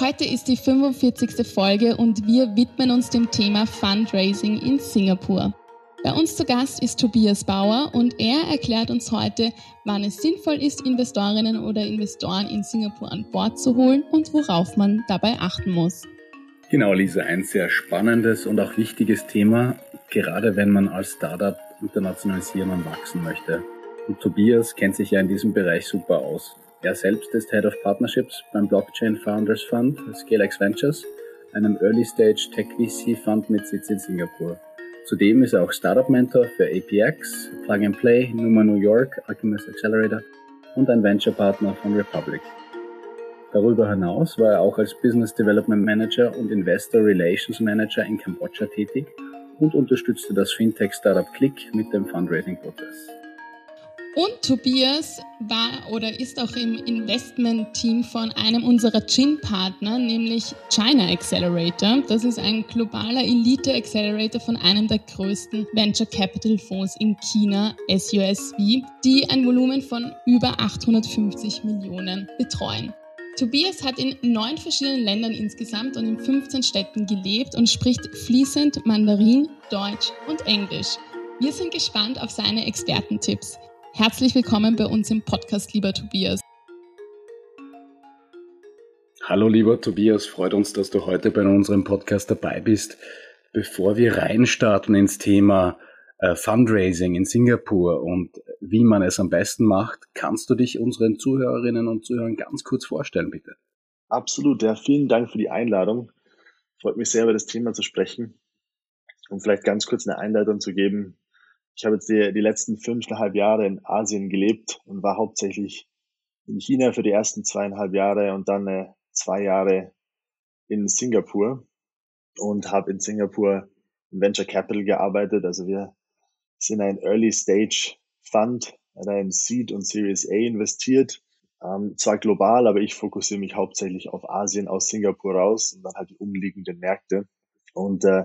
Heute ist die 45. Folge und wir widmen uns dem Thema Fundraising in Singapur. Bei uns zu Gast ist Tobias Bauer und er erklärt uns heute, wann es sinnvoll ist, Investorinnen oder Investoren in Singapur an Bord zu holen und worauf man dabei achten muss. Genau, Lisa, ein sehr spannendes und auch wichtiges Thema, gerade wenn man als Startup internationalisieren und wachsen möchte. Und Tobias kennt sich ja in diesem Bereich super aus. Er selbst ist Head of Partnerships beim Blockchain Founders Fund, ScaleX Ventures, einem Early Stage Tech VC Fund mit Sitz in Singapur. Zudem ist er auch Startup Mentor für APX, Plug and Play, Numa New York, Alchemist Accelerator und ein Venture Partner von Republic. Darüber hinaus war er auch als Business Development Manager und Investor Relations Manager in Kambodscha tätig und unterstützte das Fintech Startup Click mit dem Fundraising-Prozess. Und Tobias war oder ist auch im Investment-Team von einem unserer Gin-Partner, nämlich China Accelerator. Das ist ein globaler Elite-Accelerator von einem der größten Venture Capital Fonds in China, SUSV, die ein Volumen von über 850 Millionen betreuen. Tobias hat in neun verschiedenen Ländern insgesamt und in 15 Städten gelebt und spricht fließend Mandarin, Deutsch und Englisch. Wir sind gespannt auf seine Expertentipps. Herzlich willkommen bei uns im Podcast, lieber Tobias. Hallo, lieber Tobias, freut uns, dass du heute bei unserem Podcast dabei bist. Bevor wir reinstarten ins Thema äh, Fundraising in Singapur und wie man es am besten macht, kannst du dich unseren Zuhörerinnen und Zuhörern ganz kurz vorstellen, bitte? Absolut, ja, vielen Dank für die Einladung. Freut mich sehr, über das Thema zu sprechen. Um vielleicht ganz kurz eine Einleitung zu geben, ich habe jetzt die, die letzten fünfeinhalb Jahre in Asien gelebt und war hauptsächlich in China für die ersten zweieinhalb Jahre und dann äh, zwei Jahre in Singapur und habe in Singapur in Venture Capital gearbeitet. Also wir sind ein Early Stage Fund, da in Seed und Series A investiert. Ähm, zwar global, aber ich fokussiere mich hauptsächlich auf Asien aus Singapur raus und dann halt die umliegenden Märkte. Und äh,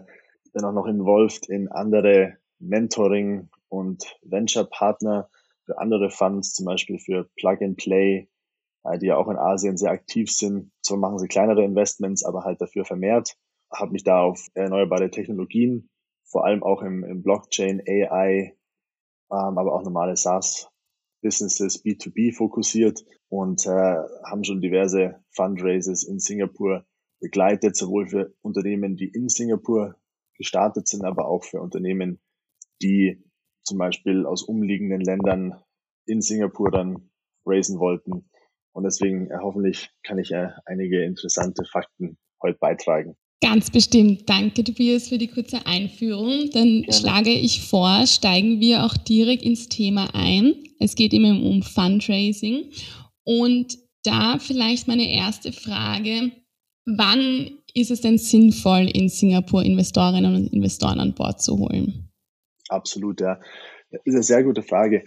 bin auch noch involviert in andere Mentoring und Venture-Partner für andere Funds, zum Beispiel für Plug and Play, äh, die ja auch in Asien sehr aktiv sind. So machen sie kleinere Investments, aber halt dafür vermehrt. Habe mich da auf erneuerbare Technologien, vor allem auch im, im Blockchain, AI, ähm, aber auch normale SaaS Businesses B2B fokussiert und äh, haben schon diverse Fundraises in Singapur begleitet, sowohl für Unternehmen, die in Singapur gestartet sind, aber auch für Unternehmen, die zum Beispiel aus umliegenden Ländern in Singapur dann raisen wollten. Und deswegen äh, hoffentlich kann ich äh, einige interessante Fakten heute beitragen. Ganz bestimmt. Danke, Tobias, für die kurze Einführung. Dann Gerne. schlage ich vor, steigen wir auch direkt ins Thema ein. Es geht immer um Fundraising. Und da vielleicht meine erste Frage. Wann ist es denn sinnvoll, in Singapur Investorinnen und Investoren an Bord zu holen? Absolut, ja. Das ist eine sehr gute Frage.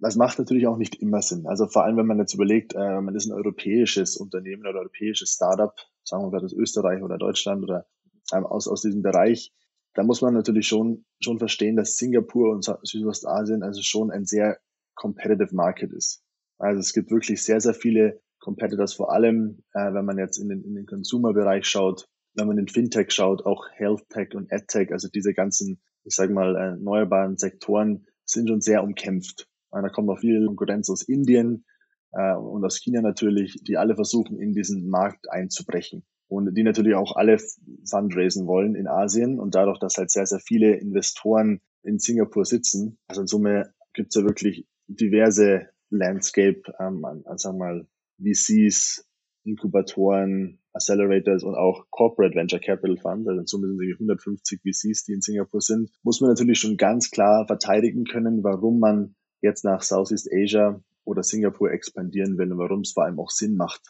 Das macht natürlich auch nicht immer Sinn. Also vor allem, wenn man jetzt überlegt, äh, man ist ein europäisches Unternehmen oder europäisches Startup, sagen wir mal aus Österreich oder Deutschland oder ähm, aus, aus diesem Bereich, da muss man natürlich schon, schon verstehen, dass Singapur und Südostasien also schon ein sehr competitive Market ist. Also es gibt wirklich sehr, sehr viele Competitors, vor allem, äh, wenn man jetzt in den, in den Consumer-Bereich schaut, wenn man in Fintech schaut, auch Health Tech und EdTech, also diese ganzen ich sage mal, erneuerbaren Sektoren sind schon sehr umkämpft. Da kommt auch viel Konkurrenz aus Indien äh, und aus China natürlich, die alle versuchen, in diesen Markt einzubrechen. und die natürlich auch alle fundraisen wollen in Asien und dadurch, dass halt sehr, sehr viele Investoren in Singapur sitzen, also in Summe gibt es ja wirklich diverse Landscape ähm, an, an, sagen wir mal, VCs, Inkubatoren, Accelerators und auch Corporate Venture Capital Fund, also es 150 VCs, die in Singapur sind, muss man natürlich schon ganz klar verteidigen können, warum man jetzt nach Southeast Asia oder Singapur expandieren will und warum es vor allem auch Sinn macht.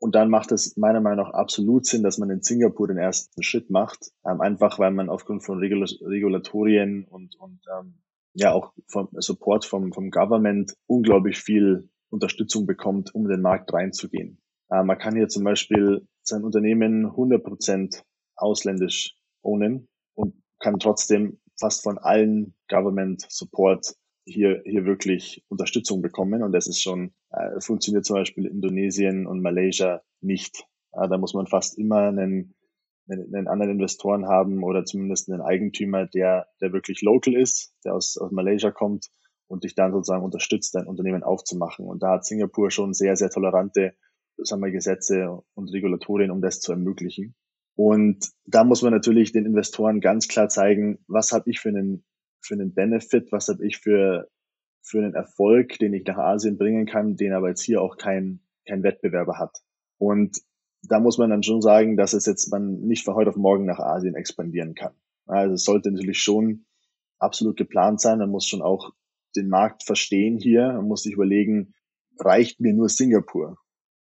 Und dann macht es meiner Meinung nach absolut Sinn, dass man in Singapur den ersten Schritt macht, ähm, einfach weil man aufgrund von Regul Regulatorien und, und ähm, ja auch vom Support vom, vom Government unglaublich viel Unterstützung bekommt, um in den Markt reinzugehen. Äh, man kann hier zum Beispiel sein Unternehmen 100% ausländisch ownen und kann trotzdem fast von allen Government Support hier, hier wirklich Unterstützung bekommen. Und das ist schon, äh, funktioniert zum Beispiel in Indonesien und Malaysia nicht. Äh, da muss man fast immer einen, einen, einen anderen Investoren haben oder zumindest einen Eigentümer, der, der wirklich local ist, der aus, aus Malaysia kommt und dich dann sozusagen unterstützt, dein Unternehmen aufzumachen. Und da hat Singapur schon sehr, sehr tolerante sagen wir, Gesetze und Regulatorien, um das zu ermöglichen. Und da muss man natürlich den Investoren ganz klar zeigen, was habe ich für einen für einen Benefit, was habe ich für, für einen Erfolg, den ich nach Asien bringen kann, den aber jetzt hier auch kein, kein Wettbewerber hat. Und da muss man dann schon sagen, dass es jetzt man nicht von heute auf morgen nach Asien expandieren kann. Also es sollte natürlich schon absolut geplant sein. Man muss schon auch den Markt verstehen hier. Man muss sich überlegen, reicht mir nur Singapur?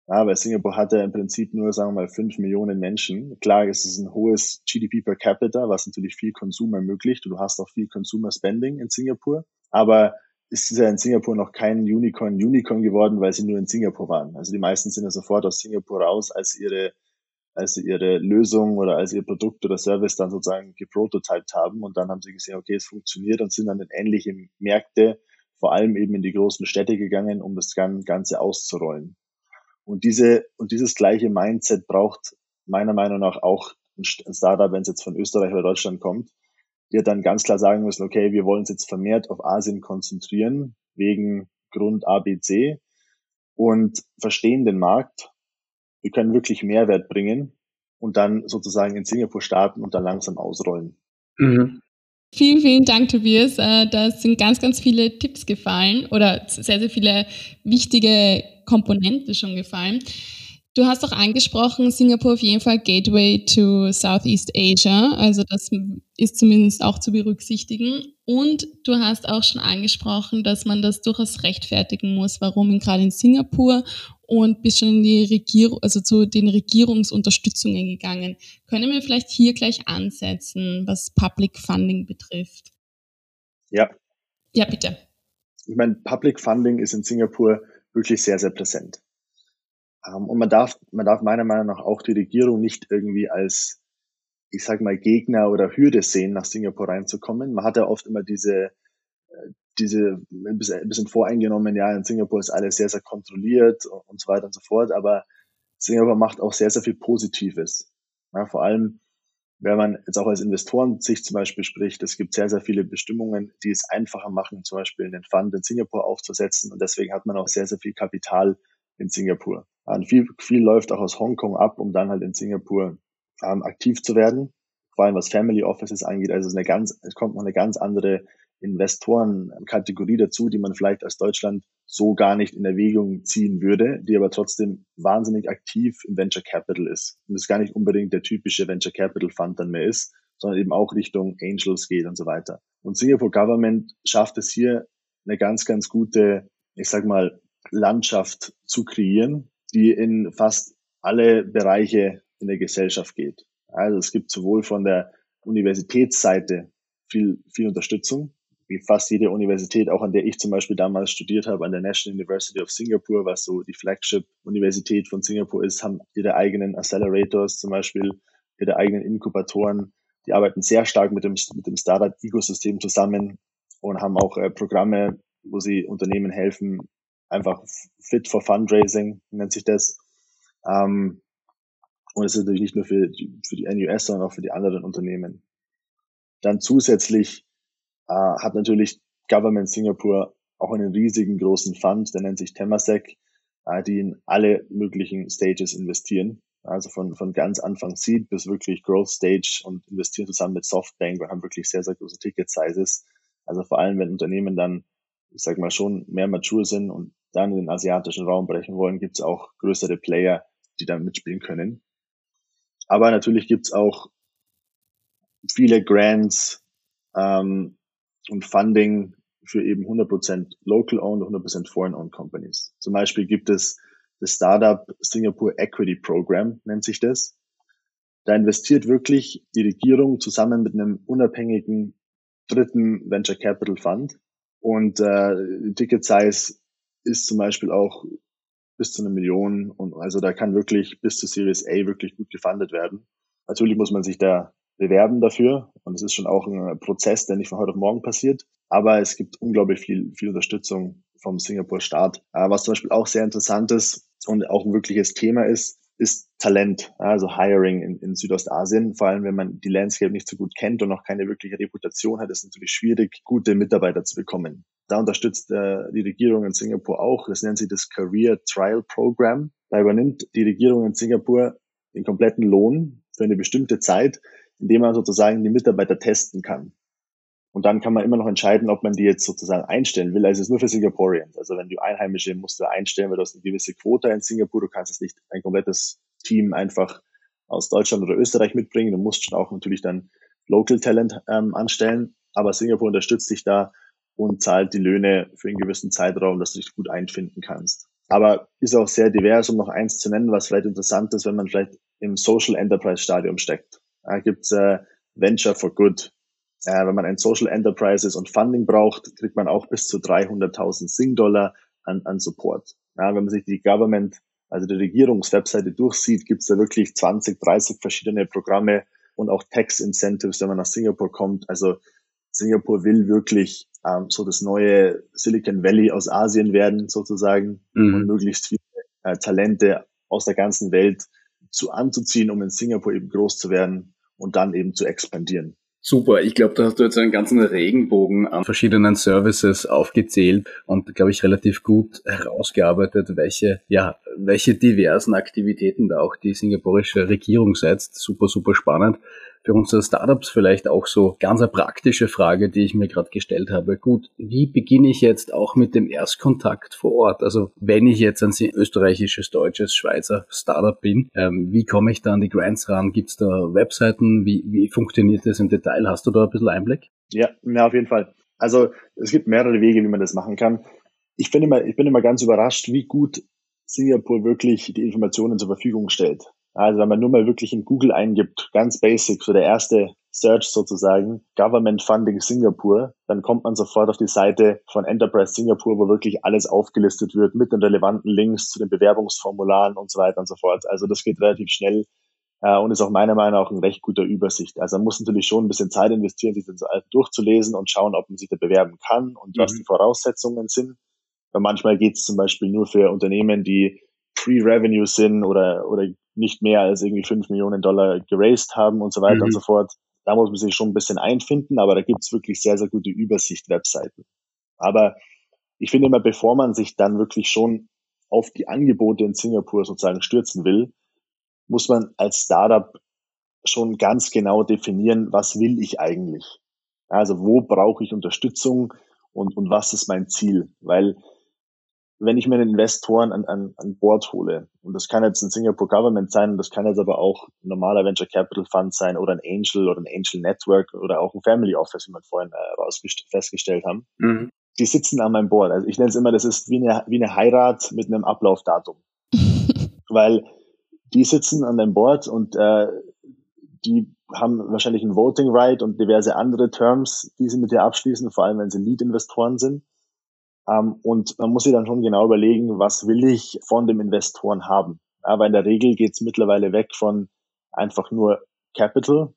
Ja, weil Singapur hat ja im Prinzip nur, sagen wir mal, fünf Millionen Menschen. Klar, es ist ein hohes GDP per capita, was natürlich viel Konsum ermöglicht. Und du hast auch viel Consumer Spending in Singapur. Aber es ist ja in Singapur noch kein Unicorn Unicorn geworden, weil sie nur in Singapur waren. Also die meisten sind ja sofort aus Singapur raus, als ihre, als sie ihre Lösung oder als ihr Produkt oder Service dann sozusagen geprototyped haben. Und dann haben sie gesehen, okay, es funktioniert und sind dann in ähnliche Märkte, vor allem eben in die großen Städte gegangen, um das Ganze auszurollen. Und diese, und dieses gleiche Mindset braucht meiner Meinung nach auch ein Startup, wenn es jetzt von Österreich oder Deutschland kommt, die dann ganz klar sagen müssen, okay, wir wollen uns jetzt vermehrt auf Asien konzentrieren, wegen Grund ABC und verstehen den Markt. Wir können wirklich Mehrwert bringen und dann sozusagen in Singapur starten und dann langsam ausrollen. Mhm. Vielen, vielen Dank, Tobias. Äh, da sind ganz, ganz viele Tipps gefallen oder sehr, sehr viele wichtige Komponente schon gefallen. Du hast auch angesprochen, Singapur auf jeden Fall Gateway to Southeast Asia. Also das ist zumindest auch zu berücksichtigen. Und du hast auch schon angesprochen, dass man das durchaus rechtfertigen muss, warum gerade in Singapur und bist schon in die Regierung, also zu den Regierungsunterstützungen gegangen. Können wir vielleicht hier gleich ansetzen, was Public Funding betrifft? Ja. Ja, bitte. Ich meine, Public Funding ist in Singapur wirklich sehr, sehr präsent. Ähm, und man darf, man darf meiner Meinung nach auch die Regierung nicht irgendwie als, ich sag mal, Gegner oder Hürde sehen, nach Singapur reinzukommen. Man hat ja oft immer diese, äh, diese ein bisschen voreingenommen, ja, in Singapur ist alles sehr, sehr kontrolliert und so weiter und so fort, aber Singapur macht auch sehr, sehr viel Positives. Ja, vor allem, wenn man jetzt auch als Investoren sich zum Beispiel spricht, es gibt sehr, sehr viele Bestimmungen, die es einfacher machen, zum Beispiel einen Fund in Singapur aufzusetzen. Und deswegen hat man auch sehr, sehr viel Kapital in Singapur. Und viel, viel läuft auch aus Hongkong ab, um dann halt in Singapur ähm, aktiv zu werden. Vor allem was Family Offices angeht. Also es, ist eine ganz, es kommt noch eine ganz andere Investorenkategorie dazu, die man vielleicht als Deutschland so gar nicht in Erwägung ziehen würde, die aber trotzdem wahnsinnig aktiv im Venture Capital ist. Und es gar nicht unbedingt der typische Venture Capital Fund dann mehr ist, sondern eben auch Richtung Angels geht und so weiter. Und Singapore Government schafft es hier eine ganz, ganz gute, ich sag mal, Landschaft zu kreieren, die in fast alle Bereiche in der Gesellschaft geht. Also es gibt sowohl von der Universitätsseite viel, viel Unterstützung, wie fast jede Universität, auch an der ich zum Beispiel damals studiert habe, an der National University of Singapore, was so die Flagship-Universität von Singapur ist, haben ihre eigenen Accelerators zum Beispiel, ihre eigenen Inkubatoren. Die arbeiten sehr stark mit dem, mit dem Startup-Ecosystem zusammen und haben auch äh, Programme, wo sie Unternehmen helfen, einfach fit for Fundraising nennt sich das. Ähm, und es ist natürlich nicht nur für die, für die NUS, sondern auch für die anderen Unternehmen. Dann zusätzlich äh, hat natürlich Government Singapore auch einen riesigen großen Fund, der nennt sich Temasek, äh, die in alle möglichen Stages investieren. Also von, von ganz Anfang Seed bis wirklich Growth Stage und investieren zusammen mit Softbank und haben wirklich sehr, sehr große Ticket Sizes. Also vor allem, wenn Unternehmen dann, ich sag mal, schon mehr mature sind und dann in den asiatischen Raum brechen wollen, gibt es auch größere Player, die da mitspielen können. Aber natürlich gibt es auch viele Grants ähm, und Funding für eben 100% local owned und 100% foreign owned companies. Zum Beispiel gibt es das Startup Singapore Equity Program, nennt sich das. Da investiert wirklich die Regierung zusammen mit einem unabhängigen dritten Venture Capital Fund. Und äh, Ticket Size ist zum Beispiel auch bis zu einer Million. Und also da kann wirklich bis zu Series A wirklich gut gefundet werden. Natürlich muss man sich da bewerben dafür. Und es ist schon auch ein Prozess, der nicht von heute auf morgen passiert. Aber es gibt unglaublich viel, viel Unterstützung vom Singapur-Staat. Äh, was zum Beispiel auch sehr interessant ist und auch ein wirkliches Thema ist, ist Talent, also Hiring in, in Südostasien. Vor allem, wenn man die Landscape nicht so gut kennt und noch keine wirkliche Reputation hat, ist es natürlich schwierig, gute Mitarbeiter zu bekommen. Da unterstützt äh, die Regierung in Singapur auch. Das nennt sie das Career Trial Program. Da übernimmt die Regierung in Singapur den kompletten Lohn für eine bestimmte Zeit, indem man sozusagen die Mitarbeiter testen kann. Und dann kann man immer noch entscheiden, ob man die jetzt sozusagen einstellen will. Also es ist nur für Singaporeans. Also wenn du Einheimische musst du einstellen, weil du hast eine gewisse Quote in Singapur. Du kannst es nicht ein komplettes Team einfach aus Deutschland oder Österreich mitbringen. Du musst schon auch natürlich dann Local Talent ähm, anstellen. Aber Singapur unterstützt dich da und zahlt die Löhne für einen gewissen Zeitraum, dass du dich gut einfinden kannst. Aber ist auch sehr divers, um noch eins zu nennen, was vielleicht interessant ist, wenn man vielleicht im Social Enterprise Stadium steckt. Da gibt's äh, Venture for Good. Äh, wenn man ein Social Enterprises und Funding braucht, kriegt man auch bis zu 300.000 Sing-Dollar an, an Support. Ja, wenn man sich die Government, also die Regierungswebseite durchsieht, gibt es da wirklich 20, 30 verschiedene Programme und auch Tax Incentives, wenn man nach Singapur kommt. Also Singapur will wirklich ähm, so das neue Silicon Valley aus Asien werden, sozusagen, mhm. und möglichst viele äh, Talente aus der ganzen Welt zu anzuziehen, um in Singapur eben groß zu werden und dann eben zu expandieren. Super, ich glaube, da hast du jetzt einen ganzen Regenbogen an verschiedenen Services aufgezählt und, glaube ich, relativ gut herausgearbeitet, welche, ja, welche diversen Aktivitäten da auch die singapurische Regierung setzt. Super, super spannend für unsere Startups vielleicht auch so ganz eine praktische Frage, die ich mir gerade gestellt habe. Gut, wie beginne ich jetzt auch mit dem Erstkontakt vor Ort? Also wenn ich jetzt ein österreichisches, deutsches, Schweizer Startup bin, ähm, wie komme ich da an die Grants ran? Gibt es da Webseiten? Wie, wie funktioniert das im Detail? Hast du da ein bisschen Einblick? Ja, ja, auf jeden Fall. Also es gibt mehrere Wege, wie man das machen kann. Ich bin immer, ich bin immer ganz überrascht, wie gut Singapur wirklich die Informationen zur Verfügung stellt. Also wenn man nur mal wirklich in Google eingibt, ganz basic, so der erste Search sozusagen, Government Funding Singapur, dann kommt man sofort auf die Seite von Enterprise Singapur, wo wirklich alles aufgelistet wird mit den relevanten Links zu den Bewerbungsformularen und so weiter und so fort. Also das geht relativ schnell äh, und ist auch meiner Meinung nach ein recht guter Übersicht. Also man muss natürlich schon ein bisschen Zeit investieren, sich das durchzulesen und schauen, ob man sich da bewerben kann und mhm. was die Voraussetzungen sind. Weil manchmal geht es zum Beispiel nur für Unternehmen, die Pre-Revenue sind oder, oder nicht mehr als irgendwie fünf Millionen Dollar geraced haben und so weiter mhm. und so fort. Da muss man sich schon ein bisschen einfinden, aber da gibt's wirklich sehr, sehr gute Übersicht-Webseiten. Aber ich finde immer, bevor man sich dann wirklich schon auf die Angebote in Singapur sozusagen stürzen will, muss man als Startup schon ganz genau definieren, was will ich eigentlich? Also wo brauche ich Unterstützung und, und was ist mein Ziel? Weil wenn ich mir einen Investoren an, an, an Bord hole, und das kann jetzt ein Singapore Government sein, das kann jetzt aber auch ein normaler Venture Capital Fund sein oder ein Angel oder ein Angel Network oder auch ein Family Office, wie wir vorhin äh, festgestellt haben. Mhm. Die sitzen an meinem Board. Also ich nenne es immer, das ist wie eine, wie eine Heirat mit einem Ablaufdatum. Weil die sitzen an dem Board und äh, die haben wahrscheinlich ein Voting Right und diverse andere Terms, die sie mit dir abschließen, vor allem wenn sie Lead-Investoren sind. Ähm, und man muss sich dann schon genau überlegen, was will ich von dem Investoren haben. Aber in der Regel geht es mittlerweile weg von einfach nur Capital,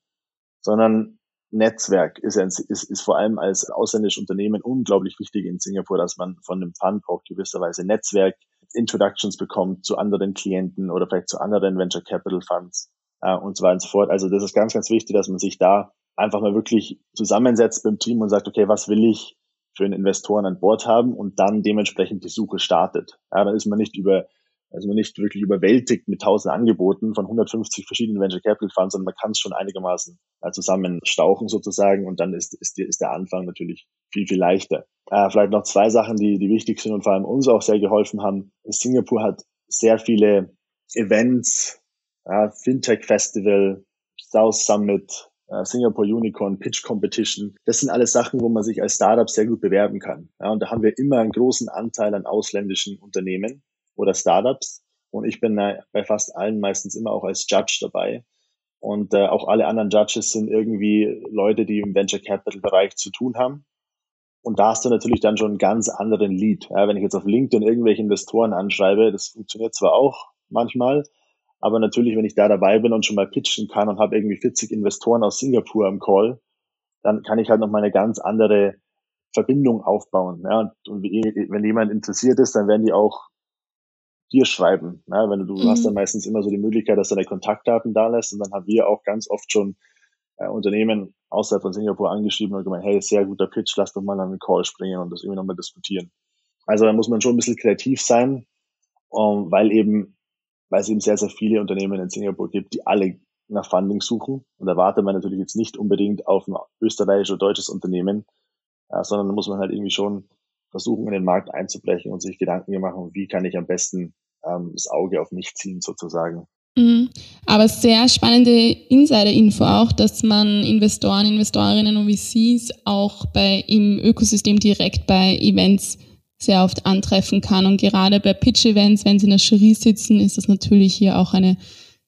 sondern Netzwerk ist, ist, ist vor allem als ausländisches Unternehmen unglaublich wichtig in Singapur, dass man von dem Fund auch gewisserweise Netzwerk, Introductions bekommt zu anderen Klienten oder vielleicht zu anderen Venture Capital Funds äh, und so weiter und so fort. Also das ist ganz, ganz wichtig, dass man sich da einfach mal wirklich zusammensetzt beim Team und sagt, okay, was will ich für einen Investoren an Bord haben und dann dementsprechend die Suche startet. Ja, dann ist man nicht über Also man nicht wirklich überwältigt mit tausend Angeboten von 150 verschiedenen Venture Capital Funds, sondern man kann es schon einigermaßen zusammenstauchen sozusagen und dann ist, ist, ist der Anfang natürlich viel, viel leichter. Äh, vielleicht noch zwei Sachen, die, die wichtig sind und vor allem uns auch sehr geholfen haben. Singapur hat sehr viele Events, äh, Fintech Festival, South Summit, äh, Singapore Unicorn, Pitch Competition. Das sind alles Sachen, wo man sich als Startup sehr gut bewerben kann. Ja, und da haben wir immer einen großen Anteil an ausländischen Unternehmen oder Startups. Und ich bin bei fast allen meistens immer auch als Judge dabei. Und äh, auch alle anderen Judges sind irgendwie Leute, die im Venture Capital Bereich zu tun haben. Und da hast du natürlich dann schon einen ganz anderen Lead. Ja, wenn ich jetzt auf LinkedIn irgendwelche Investoren anschreibe, das funktioniert zwar auch manchmal, aber natürlich, wenn ich da dabei bin und schon mal pitchen kann und habe irgendwie 40 Investoren aus Singapur am Call, dann kann ich halt noch mal eine ganz andere Verbindung aufbauen. Ja, und wenn jemand interessiert ist, dann werden die auch dir schreiben. Ja, wenn du, du mhm. hast dann meistens immer so die Möglichkeit, dass du deine Kontaktdaten da lässt und dann haben wir auch ganz oft schon äh, Unternehmen außerhalb von Singapur angeschrieben und gemeint, hey, sehr guter Pitch, lass doch mal an den Call springen und das irgendwie nochmal diskutieren. Also da muss man schon ein bisschen kreativ sein, um, weil eben, weil es eben sehr, sehr viele Unternehmen in Singapur gibt, die alle nach Funding suchen. Und da wartet man natürlich jetzt nicht unbedingt auf ein österreichisches oder deutsches Unternehmen, äh, sondern da muss man halt irgendwie schon versuchen, in den Markt einzubrechen und sich Gedanken machen, wie kann ich am besten ähm, das Auge auf mich ziehen sozusagen. Mhm. Aber sehr spannende Insider-Info auch, dass man Investoren, Investorinnen und VCs auch bei im Ökosystem direkt bei Events sehr oft antreffen kann. Und gerade bei Pitch-Events, wenn sie in der Jury sitzen, ist das natürlich hier auch eine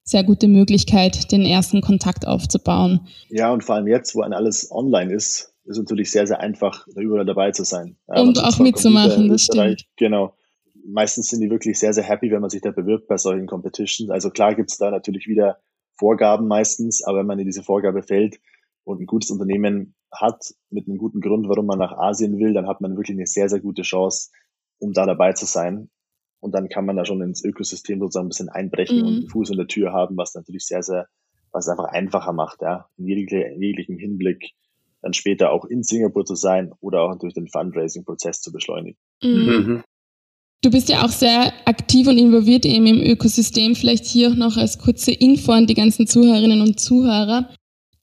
sehr gute Möglichkeit, den ersten Kontakt aufzubauen. Ja, und vor allem jetzt, wo alles online ist, ist natürlich sehr, sehr einfach, da überall dabei zu sein. Ja, und auch mitzumachen, das stimmt. Genau meistens sind die wirklich sehr, sehr happy, wenn man sich da bewirbt bei solchen Competitions. Also klar gibt's da natürlich wieder Vorgaben meistens, aber wenn man in diese Vorgabe fällt und ein gutes Unternehmen hat, mit einem guten Grund, warum man nach Asien will, dann hat man wirklich eine sehr, sehr gute Chance, um da dabei zu sein. Und dann kann man da schon ins Ökosystem sozusagen ein bisschen einbrechen mhm. und einen Fuß in der Tür haben, was natürlich sehr, sehr, was es einfach einfacher macht, ja, in, jeglichem Hinblick dann später auch in Singapur zu sein oder auch durch den Fundraising-Prozess zu beschleunigen. Mhm. mhm. Du bist ja auch sehr aktiv und involviert eben im Ökosystem. Vielleicht hier auch noch als kurze Info an die ganzen Zuhörerinnen und Zuhörer,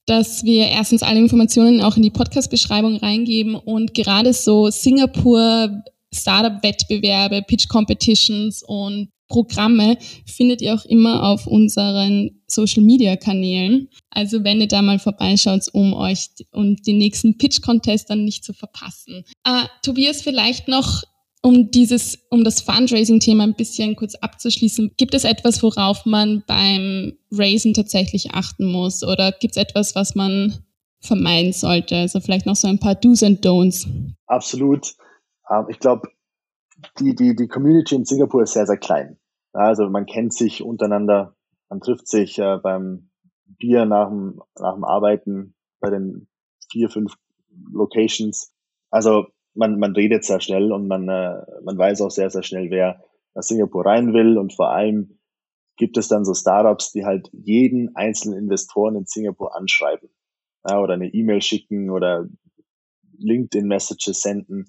dass wir erstens alle Informationen auch in die Podcast-Beschreibung reingeben und gerade so Singapur Startup-Wettbewerbe, Pitch-Competitions und Programme findet ihr auch immer auf unseren Social-Media-Kanälen. Also wenn ihr da mal vorbeischaut, um euch und den nächsten Pitch-Contest dann nicht zu verpassen. Äh, Tobias, vielleicht noch um dieses, um das Fundraising-Thema ein bisschen kurz abzuschließen, gibt es etwas, worauf man beim Raisen tatsächlich achten muss? Oder gibt es etwas, was man vermeiden sollte? Also vielleicht noch so ein paar Do's and Don'ts. Absolut. Ähm, ich glaube, die, die, die Community in Singapur ist sehr, sehr klein. Also man kennt sich untereinander, man trifft sich äh, beim Bier nach dem, nach dem Arbeiten bei den vier, fünf Locations. Also man, man redet sehr schnell und man, äh, man weiß auch sehr, sehr schnell, wer nach Singapur rein will. Und vor allem gibt es dann so Startups, die halt jeden einzelnen Investoren in Singapur anschreiben ja, oder eine E-Mail schicken oder LinkedIn-Messages senden.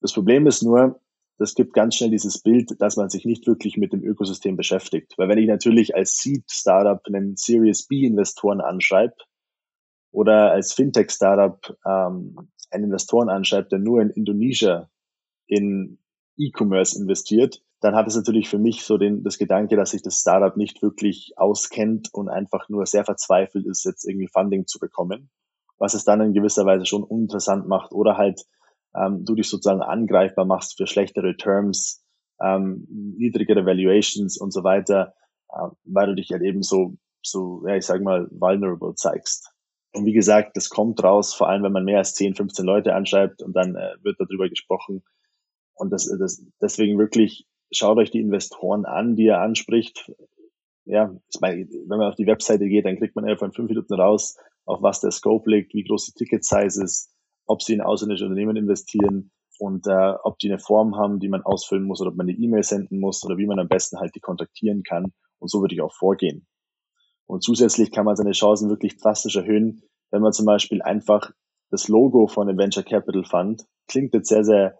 Das Problem ist nur, das gibt ganz schnell dieses Bild, dass man sich nicht wirklich mit dem Ökosystem beschäftigt. Weil wenn ich natürlich als Seed-Startup einen Series B-Investoren anschreibe oder als Fintech-Startup ähm, einen Investoren anschreibt, der nur in Indonesien in E-Commerce investiert, dann hat es natürlich für mich so den, das Gedanke, dass sich das Startup nicht wirklich auskennt und einfach nur sehr verzweifelt ist, jetzt irgendwie Funding zu bekommen, was es dann in gewisser Weise schon uninteressant macht oder halt ähm, du dich sozusagen angreifbar machst für schlechtere Terms, ähm, niedrigere Valuations und so weiter, äh, weil du dich halt eben so, so, ja, ich sag mal, vulnerable zeigst. Und wie gesagt, das kommt raus, vor allem wenn man mehr als 10, 15 Leute anschreibt und dann äh, wird darüber gesprochen. Und das, das, deswegen wirklich schaut euch die Investoren an, die er anspricht. Ja, ich meine, wenn man auf die Webseite geht, dann kriegt man einfach in fünf Minuten raus, auf was der Scope liegt, wie groß die Ticket Size ist, ob sie in ausländische Unternehmen investieren und äh, ob die eine Form haben, die man ausfüllen muss oder ob man eine E-Mail senden muss oder wie man am besten halt die kontaktieren kann. Und so würde ich auch vorgehen. Und zusätzlich kann man seine Chancen wirklich drastisch erhöhen, wenn man zum Beispiel einfach das Logo von einem Venture Capital Fund klingt jetzt sehr, sehr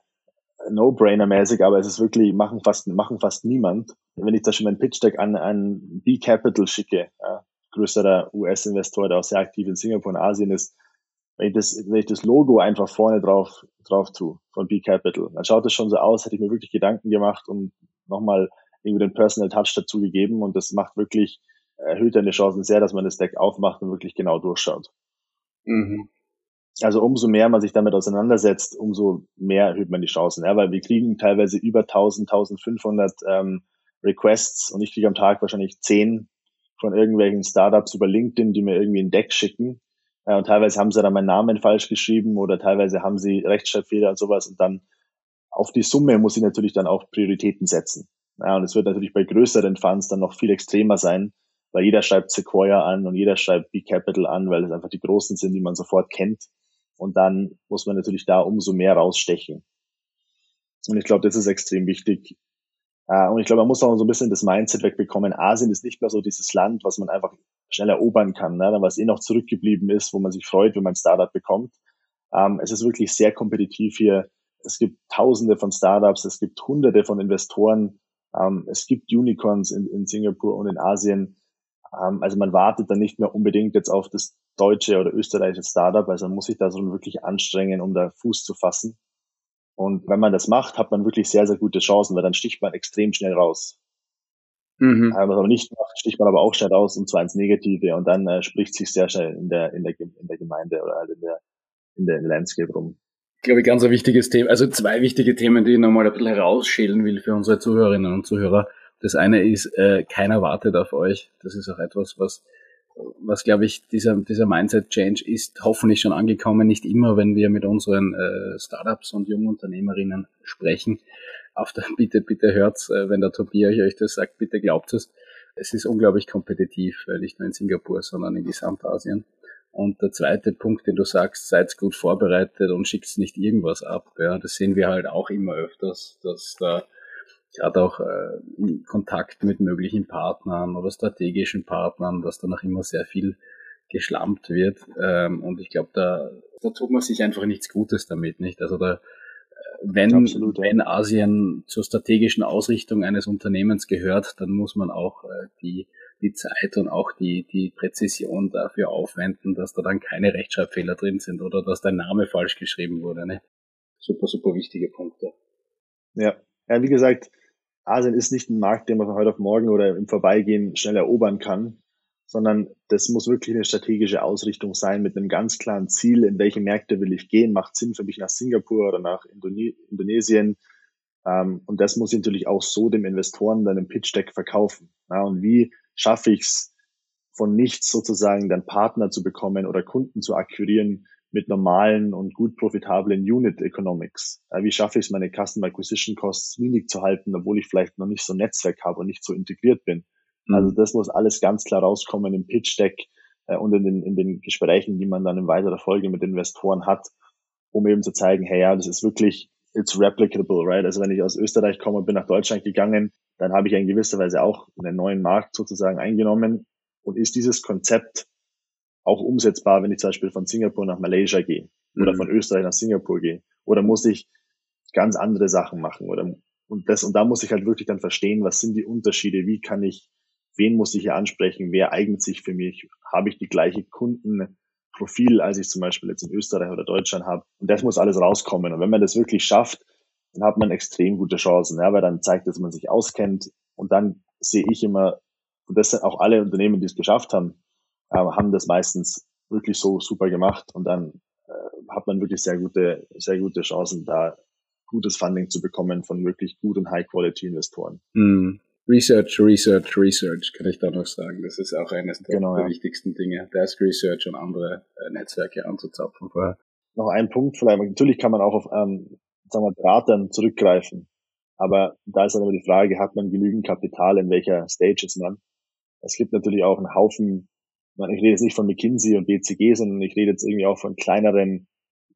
No-Brainer-mäßig, aber es ist wirklich, machen fast, machen fast niemand. Wenn ich da schon mein Pitch-Deck an, an B-Capital schicke, ja, größerer US-Investor, der auch sehr aktiv in Singapur und Asien ist, wenn ich das, wenn ich das Logo einfach vorne drauf, drauf tue von B-Capital, dann schaut das schon so aus, hätte ich mir wirklich Gedanken gemacht und nochmal irgendwie den Personal Touch dazu gegeben und das macht wirklich, erhöht deine Chancen sehr, dass man das Deck aufmacht und wirklich genau durchschaut. Mhm. Also umso mehr man sich damit auseinandersetzt, umso mehr erhöht man die Chancen. Ja, weil wir kriegen teilweise über 1000, 1500 ähm, Requests und ich kriege am Tag wahrscheinlich 10 von irgendwelchen Startups über LinkedIn, die mir irgendwie ein Deck schicken. Äh, und teilweise haben sie dann meinen Namen falsch geschrieben oder teilweise haben sie Rechtschreibfehler und sowas. Und dann auf die Summe muss ich natürlich dann auch Prioritäten setzen. Ja, und es wird natürlich bei größeren Funds dann noch viel extremer sein, weil jeder schreibt Sequoia an und jeder schreibt B-Capital an, weil es einfach die großen sind, die man sofort kennt. Und dann muss man natürlich da umso mehr rausstechen. Und ich glaube, das ist extrem wichtig. Äh, und ich glaube, man muss auch so ein bisschen das Mindset wegbekommen. Asien ist nicht mehr so dieses Land, was man einfach schnell erobern kann, ne? was eh noch zurückgeblieben ist, wo man sich freut, wenn man ein Startup bekommt. Ähm, es ist wirklich sehr kompetitiv hier. Es gibt Tausende von Startups, es gibt Hunderte von Investoren, ähm, es gibt Unicorns in, in Singapur und in Asien. Ähm, also man wartet dann nicht mehr unbedingt jetzt auf das deutsche oder österreichische Startup, also man muss sich da so wirklich anstrengen, um da Fuß zu fassen. Und wenn man das macht, hat man wirklich sehr, sehr gute Chancen, weil dann sticht man extrem schnell raus. Mhm. Wenn man es aber nicht macht, sticht man aber auch schnell raus und zwar ins Negative und dann äh, spricht sich sehr schnell in der, in der, in der Gemeinde oder halt in der, in der Landscape rum. Ich glaube, ganz ein wichtiges Thema, also zwei wichtige Themen, die ich nochmal ein bisschen herausschälen will für unsere Zuhörerinnen und Zuhörer. Das eine ist, äh, keiner wartet auf euch. Das ist auch etwas, was, was glaube ich, dieser, dieser Mindset-Change ist hoffentlich schon angekommen. Nicht immer, wenn wir mit unseren äh, Startups und jungen Unternehmerinnen sprechen. Auf der, bitte, bitte hört's, äh, wenn der Tobias euch das sagt, bitte glaubt es. Es ist unglaublich kompetitiv, äh, nicht nur in Singapur, sondern in Gesamtasien. Und der zweite Punkt, den du sagst, seid gut vorbereitet und schickt nicht irgendwas ab. Ja, das sehen wir halt auch immer öfters, dass da gerade auch äh, in Kontakt mit möglichen Partnern oder strategischen Partnern, dass da noch immer sehr viel geschlampt wird. Ähm, und ich glaube, da, da tut man sich einfach nichts Gutes damit, nicht? Also da, äh, wenn, Absolut, ja. wenn Asien zur strategischen Ausrichtung eines Unternehmens gehört, dann muss man auch äh, die, die Zeit und auch die, die Präzision dafür aufwenden, dass da dann keine Rechtschreibfehler drin sind oder dass dein Name falsch geschrieben wurde. Ne? Super, super wichtige Punkte. Ja, ja wie gesagt, Asien ist nicht ein Markt, den man von heute auf morgen oder im Vorbeigehen schnell erobern kann, sondern das muss wirklich eine strategische Ausrichtung sein mit einem ganz klaren Ziel, in welche Märkte will ich gehen, macht Sinn für mich nach Singapur oder nach Indone Indonesien. Ähm, und das muss ich natürlich auch so dem Investoren dann im Pitch Deck verkaufen. Ja, und wie schaffe ich es von nichts sozusagen dann Partner zu bekommen oder Kunden zu akquirieren, mit normalen und gut profitablen Unit Economics. wie schaffe ich es, meine Customer Acquisition Costs niedrig zu halten, obwohl ich vielleicht noch nicht so ein Netzwerk habe und nicht so integriert bin. Mhm. Also das muss alles ganz klar rauskommen im Pitch Deck äh, und in den, in den Gesprächen, die man dann in weiterer Folge mit Investoren hat, um eben zu zeigen, hey ja, das ist wirklich, it's replicable, right? Also wenn ich aus Österreich komme und bin nach Deutschland gegangen, dann habe ich in gewisser Weise auch einen neuen Markt sozusagen eingenommen und ist dieses Konzept auch umsetzbar, wenn ich zum Beispiel von Singapur nach Malaysia gehe oder mhm. von Österreich nach Singapur gehe? Oder muss ich ganz andere Sachen machen? Oder und das und da muss ich halt wirklich dann verstehen, was sind die Unterschiede? Wie kann ich, wen muss ich hier ansprechen? Wer eignet sich für mich? Habe ich die gleiche Kundenprofil, als ich zum Beispiel jetzt in Österreich oder Deutschland habe? Und das muss alles rauskommen. Und wenn man das wirklich schafft, dann hat man extrem gute Chancen, ja, weil dann zeigt, dass man sich auskennt. Und dann sehe ich immer, und das sind auch alle Unternehmen, die es geschafft haben, äh, haben das meistens wirklich so super gemacht und dann äh, hat man wirklich sehr gute, sehr gute Chancen, da gutes Funding zu bekommen von wirklich gut und High-Quality-Investoren. Mm. Research, Research, Research, kann ich da noch sagen. Das ist auch eines der, genau, der ja. wichtigsten Dinge. Desk Research und andere äh, Netzwerke anzuzapfen vorher. Noch ein Punkt vielleicht. Natürlich kann man auch auf ähm, sagen wir, Beratern zurückgreifen. Aber da ist dann immer die Frage, hat man genügend Kapital, in welcher Stage ist man? Es gibt natürlich auch einen Haufen ich rede jetzt nicht von McKinsey und BCG, sondern ich rede jetzt irgendwie auch von kleineren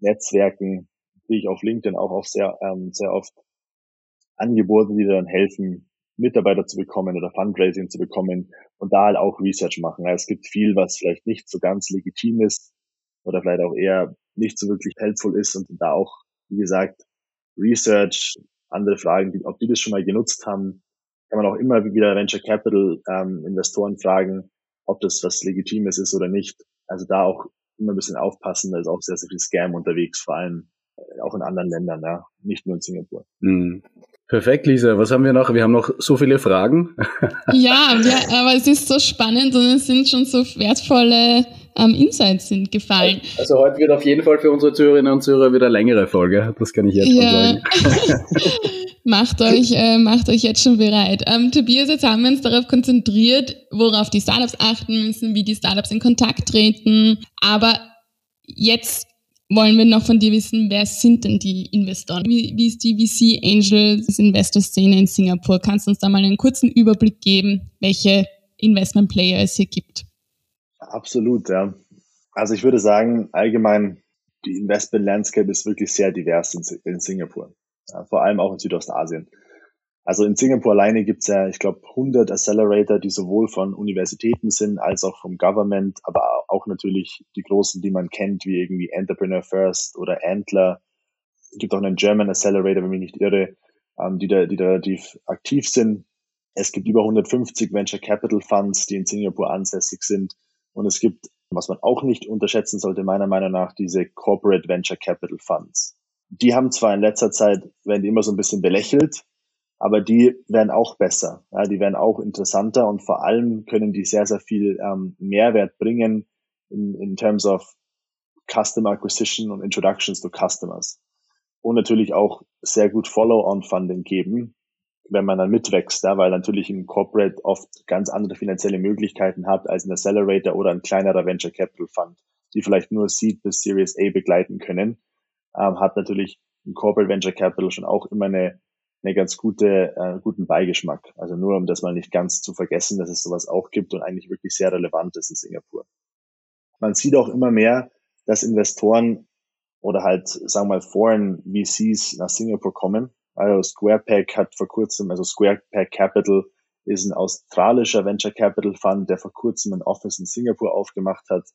Netzwerken, die ich auf LinkedIn auch auf sehr, ähm, sehr oft Angebote, die dann helfen, Mitarbeiter zu bekommen oder Fundraising zu bekommen und da halt auch Research machen. es gibt viel, was vielleicht nicht so ganz legitim ist oder vielleicht auch eher nicht so wirklich helpful ist und da auch, wie gesagt, Research, andere Fragen, ob die das schon mal genutzt haben. Kann man auch immer wieder Venture Capital ähm, Investoren fragen, ob das was Legitimes ist oder nicht. Also da auch immer ein bisschen aufpassen, da ist auch sehr, sehr viel Scam unterwegs, vor allem äh, auch in anderen Ländern, ja, nicht nur in Singapur. Mhm. Perfekt, Lisa. Was haben wir noch? Wir haben noch so viele Fragen. ja, ja, aber es ist so spannend und es sind schon so wertvolle ähm, Insights sind gefallen. Also heute wird auf jeden Fall für unsere Zuhörerinnen und Zuhörer wieder eine längere Folge. Das kann ich jetzt ja. schon sagen. macht euch, äh, macht euch jetzt schon bereit. Ähm, Tobias, jetzt haben wir uns darauf konzentriert, worauf die Startups achten müssen, wie die Startups in Kontakt treten. Aber jetzt wollen wir noch von dir wissen, wer sind denn die Investoren? Wie, wie ist die VC Angels Investor Szene in Singapur? Kannst du uns da mal einen kurzen Überblick geben, welche Investment Player es hier gibt? Absolut, ja. Also ich würde sagen, allgemein, die Investment Landscape ist wirklich sehr divers in, in Singapur. Ja, vor allem auch in Südostasien. Also in Singapur alleine gibt es ja, ich glaube, 100 Accelerator, die sowohl von Universitäten sind als auch vom Government, aber auch natürlich die großen, die man kennt, wie irgendwie Entrepreneur First oder Antler. Es gibt auch einen German Accelerator, wenn mich nicht irre, ähm, die, da, die da relativ aktiv sind. Es gibt über 150 Venture Capital Funds, die in Singapur ansässig sind. Und es gibt, was man auch nicht unterschätzen sollte, meiner Meinung nach, diese Corporate Venture Capital Funds. Die haben zwar in letzter Zeit, werden die immer so ein bisschen belächelt, aber die werden auch besser. Ja, die werden auch interessanter und vor allem können die sehr, sehr viel ähm, Mehrwert bringen in, in terms of Customer Acquisition und Introductions to Customers. Und natürlich auch sehr gut Follow-on-Funding geben, wenn man dann mitwächst, ja, weil natürlich ein Corporate oft ganz andere finanzielle Möglichkeiten hat als ein Accelerator oder ein kleinerer Venture Capital Fund, die vielleicht nur Seed bis Series A begleiten können, ähm, hat natürlich ein Corporate Venture Capital schon auch immer eine eine ganz gute, äh, guten Beigeschmack. Also nur um das mal nicht ganz zu vergessen, dass es sowas auch gibt und eigentlich wirklich sehr relevant ist in Singapur. Man sieht auch immer mehr, dass Investoren oder halt, sagen wir mal, Foreign VCs nach Singapur kommen. Also SquarePack hat vor kurzem, also SquarePack Capital ist ein australischer Venture Capital Fund, der vor kurzem ein Office in Singapur aufgemacht hat.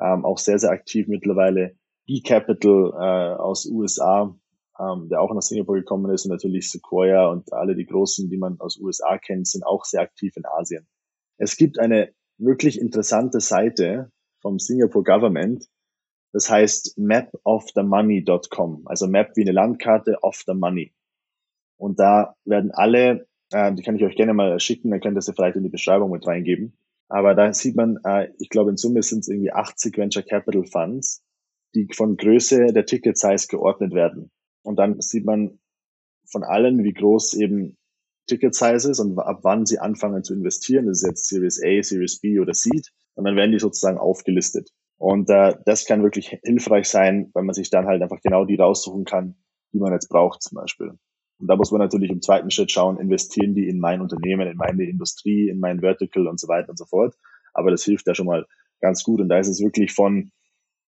Ähm, auch sehr, sehr aktiv mittlerweile. B-Capital äh, aus USA ähm, der auch nach Singapur gekommen ist und natürlich Sequoia und alle die großen, die man aus USA kennt, sind auch sehr aktiv in Asien. Es gibt eine wirklich interessante Seite vom Singapore Government, das heißt mapofthemoney.com, also Map wie eine Landkarte of the Money. Und da werden alle, äh, die kann ich euch gerne mal schicken, dann könnt ihr sie vielleicht in die Beschreibung mit reingeben. Aber da sieht man, äh, ich glaube in Summe sind es irgendwie 80 Venture Capital Funds, die von Größe der Ticket Size geordnet werden. Und dann sieht man von allen, wie groß eben Ticket Size ist und ab wann sie anfangen zu investieren. Das ist jetzt Series A, Series B oder Seed. Und dann werden die sozusagen aufgelistet. Und äh, das kann wirklich hilfreich sein, weil man sich dann halt einfach genau die raussuchen kann, die man jetzt braucht zum Beispiel. Und da muss man natürlich im zweiten Schritt schauen, investieren die in mein Unternehmen, in meine Industrie, in mein Vertical und so weiter und so fort. Aber das hilft ja schon mal ganz gut. Und da ist es wirklich von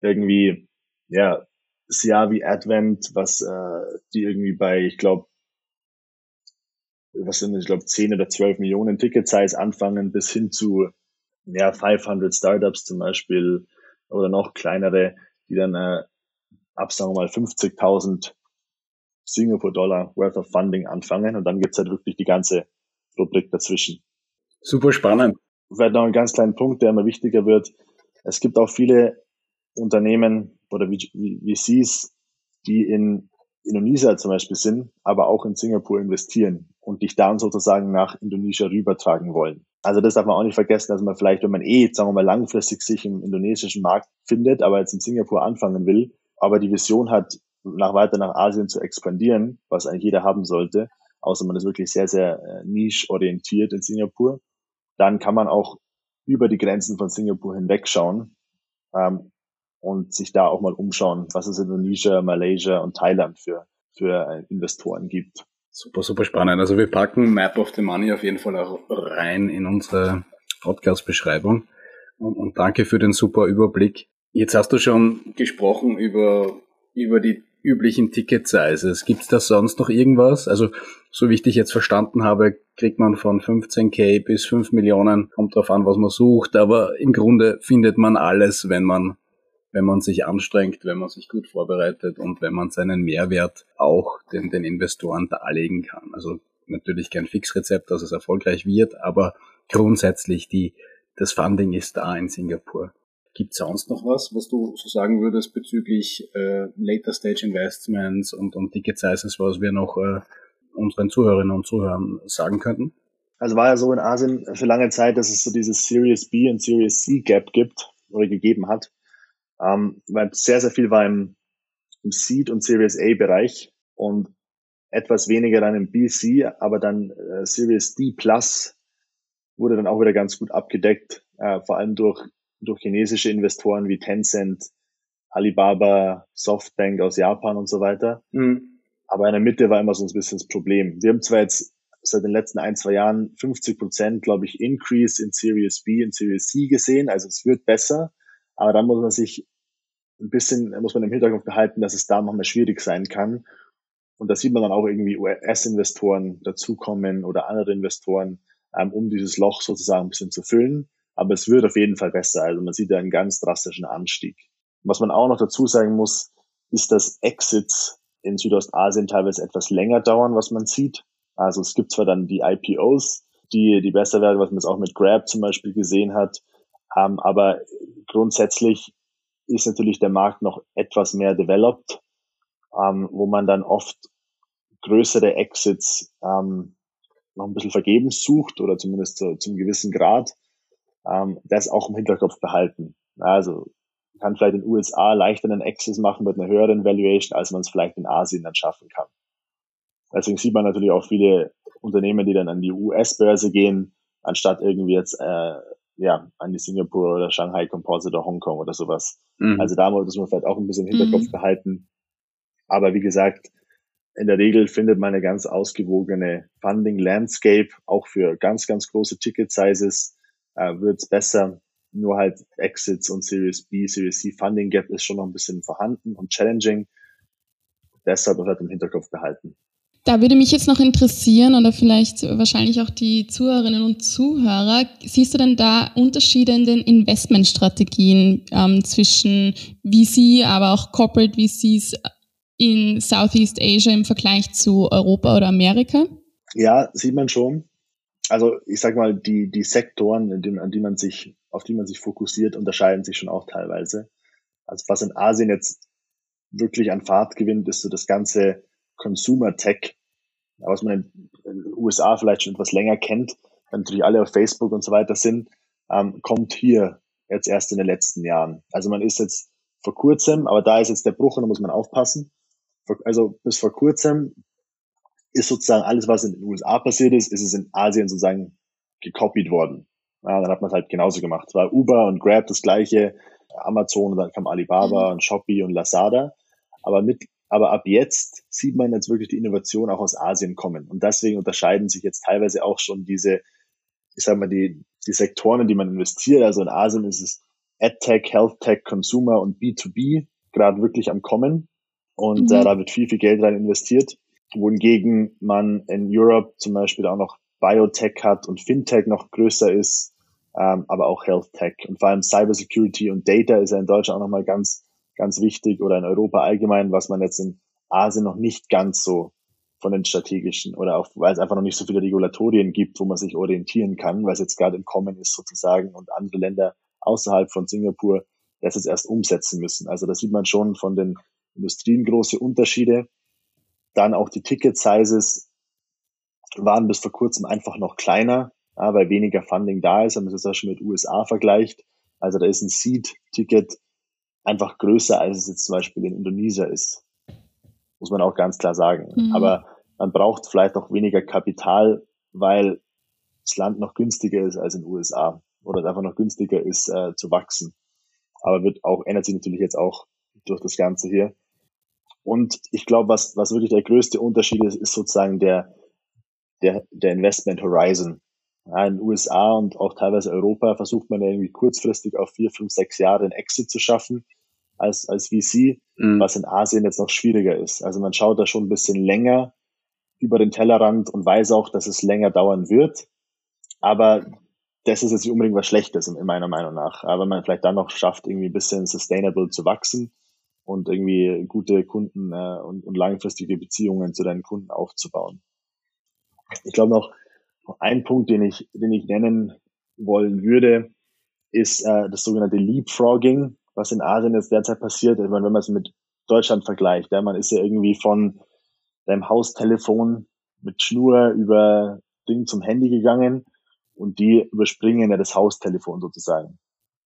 irgendwie, ja, wie Advent, was äh, die irgendwie bei, ich glaube, was sind ich glaube, 10 oder 12 Millionen Ticket-Size anfangen, bis hin zu ja, 500 Startups zum Beispiel oder noch kleinere, die dann äh, ab, sagen wir mal, 50.000 Singapur-Dollar worth of Funding anfangen und dann gibt's halt wirklich die ganze Rubrik dazwischen. Super spannend. Vielleicht noch ein ganz kleinen Punkt, der immer wichtiger wird. Es gibt auch viele Unternehmen, oder VCs, die in Indonesien zum Beispiel sind, aber auch in Singapur investieren und dich dann sozusagen nach Indonesien rübertragen wollen. Also das darf man auch nicht vergessen, dass man vielleicht, wenn man eh, sagen wir mal, langfristig sich im indonesischen Markt findet, aber jetzt in Singapur anfangen will, aber die Vision hat, nach weiter nach Asien zu expandieren, was eigentlich jeder haben sollte, außer man ist wirklich sehr, sehr äh, niche orientiert in Singapur, dann kann man auch über die Grenzen von Singapur hinwegschauen ähm, und sich da auch mal umschauen, was es in Indonesien, Malaysia und Thailand für, für äh, Investoren gibt. Super, super spannend. Also wir packen Map of the Money auf jeden Fall auch rein in unsere Podcast-Beschreibung. Und, und danke für den super Überblick. Jetzt hast du schon gesprochen über, über die üblichen Ticket-Sizes. Gibt es da sonst noch irgendwas? Also, so wie ich dich jetzt verstanden habe, kriegt man von 15k bis 5 Millionen, kommt drauf an, was man sucht, aber im Grunde findet man alles, wenn man wenn man sich anstrengt, wenn man sich gut vorbereitet und wenn man seinen Mehrwert auch den, den Investoren darlegen kann. Also natürlich kein Fixrezept, dass es erfolgreich wird, aber grundsätzlich die, das Funding ist da in Singapur. Gibt es sonst noch was, was du so sagen würdest bezüglich äh, Later Stage Investments und, und Ticket Sizes, was wir noch äh, unseren Zuhörerinnen und Zuhörern sagen könnten? Also war ja so in Asien für lange Zeit, dass es so dieses Series B und Series C Gap gibt oder gegeben hat. Ähm, weil sehr, sehr viel war im, im Seed und Series A Bereich und etwas weniger dann im BC, aber dann äh, Series D Plus wurde dann auch wieder ganz gut abgedeckt, äh, vor allem durch, durch chinesische Investoren wie Tencent, Alibaba, Softbank aus Japan und so weiter. Mhm. Aber in der Mitte war immer so ein bisschen das Problem. Wir haben zwar jetzt seit den letzten ein, zwei Jahren 50 Prozent, glaube ich, Increase in Series B und Series C gesehen. Also es wird besser. Aber dann muss man sich ein bisschen, muss man im Hinterkopf behalten, dass es da nochmal schwierig sein kann. Und da sieht man dann auch irgendwie US-Investoren dazukommen oder andere Investoren, ähm, um dieses Loch sozusagen ein bisschen zu füllen. Aber es wird auf jeden Fall besser. Also man sieht da einen ganz drastischen Anstieg. Was man auch noch dazu sagen muss, ist, dass Exits in Südostasien teilweise etwas länger dauern, was man sieht. Also es gibt zwar dann die IPOs, die, die besser werden, was man jetzt auch mit Grab zum Beispiel gesehen hat. Ähm, aber grundsätzlich ist natürlich der Markt noch etwas mehr developed, ähm, wo man dann oft größere Exits ähm, noch ein bisschen vergebens sucht oder zumindest zu, zum gewissen Grad, ähm, das auch im Hinterkopf behalten. Also kann vielleicht in den USA leichter einen Exit machen mit einer höheren Valuation, als man es vielleicht in Asien dann schaffen kann. Deswegen sieht man natürlich auch viele Unternehmen, die dann an die US-Börse gehen, anstatt irgendwie jetzt äh, ja an die Singapur oder Shanghai Composite oder Hongkong oder sowas. Mhm. Also da muss man vielleicht auch ein bisschen im Hinterkopf mhm. behalten. Aber wie gesagt, in der Regel findet man eine ganz ausgewogene Funding Landscape, auch für ganz, ganz große Ticket Sizes äh, wird es besser. Nur halt Exits und Series B, Series C Funding Gap ist schon noch ein bisschen vorhanden und challenging. Deshalb halt im Hinterkopf behalten. Da würde mich jetzt noch interessieren oder vielleicht wahrscheinlich auch die Zuhörerinnen und Zuhörer, siehst du denn da Unterschiede in den Investmentstrategien ähm, zwischen VC, aber auch Corporate VCs in Southeast Asia im Vergleich zu Europa oder Amerika? Ja, sieht man schon. Also ich sag mal, die, die Sektoren, an die man sich, auf die man sich fokussiert, unterscheiden sich schon auch teilweise. Also was in Asien jetzt wirklich an Fahrt gewinnt, ist so das ganze Consumer Tech, was man in den USA vielleicht schon etwas länger kennt, natürlich alle auf Facebook und so weiter sind, ähm, kommt hier jetzt erst in den letzten Jahren. Also man ist jetzt vor kurzem, aber da ist jetzt der Bruch und da muss man aufpassen. Also bis vor kurzem ist sozusagen alles, was in den USA passiert ist, ist es in Asien sozusagen gekopiert worden. Ja, dann hat man es halt genauso gemacht. Es war Uber und Grab das gleiche, Amazon und dann kam Alibaba mhm. und Shopee und Lazada. Aber mit, aber ab jetzt sieht man jetzt wirklich die Innovation auch aus Asien kommen. Und deswegen unterscheiden sich jetzt teilweise auch schon diese, ich sag mal, die, die Sektoren, in die man investiert. Also in Asien ist es AdTech, HealthTech, Consumer und B2B gerade wirklich am Kommen. Und mhm. äh, da wird viel, viel Geld rein investiert. Wohingegen man in Europe zum Beispiel auch noch Biotech hat und Fintech noch größer ist, ähm, aber auch HealthTech. Und vor allem Cybersecurity und Data ist ja in Deutschland auch nochmal ganz ganz wichtig oder in Europa allgemein, was man jetzt in Asien noch nicht ganz so von den strategischen oder auch, weil es einfach noch nicht so viele Regulatorien gibt, wo man sich orientieren kann, weil es jetzt gerade im Kommen ist sozusagen und andere Länder außerhalb von Singapur das jetzt erst umsetzen müssen. Also da sieht man schon von den Industrien große Unterschiede. Dann auch die Ticket-Sizes waren bis vor kurzem einfach noch kleiner, ja, weil weniger Funding da ist, wenn man das auch schon mit USA vergleicht. Also da ist ein Seed-Ticket einfach größer, als es jetzt zum Beispiel in Indonesien ist. Muss man auch ganz klar sagen. Mhm. Aber man braucht vielleicht auch weniger Kapital, weil das Land noch günstiger ist als in den USA oder es einfach noch günstiger ist äh, zu wachsen. Aber wird auch, ändert sich natürlich jetzt auch durch das Ganze hier. Und ich glaube, was, was wirklich der größte Unterschied ist, ist sozusagen der, der, der Investment Horizon. Ja, in den USA und auch teilweise Europa versucht man irgendwie kurzfristig auf vier, fünf, sechs Jahre einen Exit zu schaffen als, als VC, mhm. was in Asien jetzt noch schwieriger ist. Also man schaut da schon ein bisschen länger über den Tellerrand und weiß auch, dass es länger dauern wird. Aber das ist jetzt nicht unbedingt was Schlechtes in meiner Meinung nach. Aber man vielleicht dann noch schafft, irgendwie ein bisschen sustainable zu wachsen und irgendwie gute Kunden äh, und, und langfristige Beziehungen zu deinen Kunden aufzubauen. Ich glaube noch, ein Punkt, den ich, den ich nennen wollen würde, ist äh, das sogenannte Leapfrogging, was in Asien jetzt derzeit passiert. Ich meine, wenn man es mit Deutschland vergleicht, ja, man ist ja irgendwie von deinem Haustelefon mit Schnur über Ding zum Handy gegangen und die überspringen ja das Haustelefon sozusagen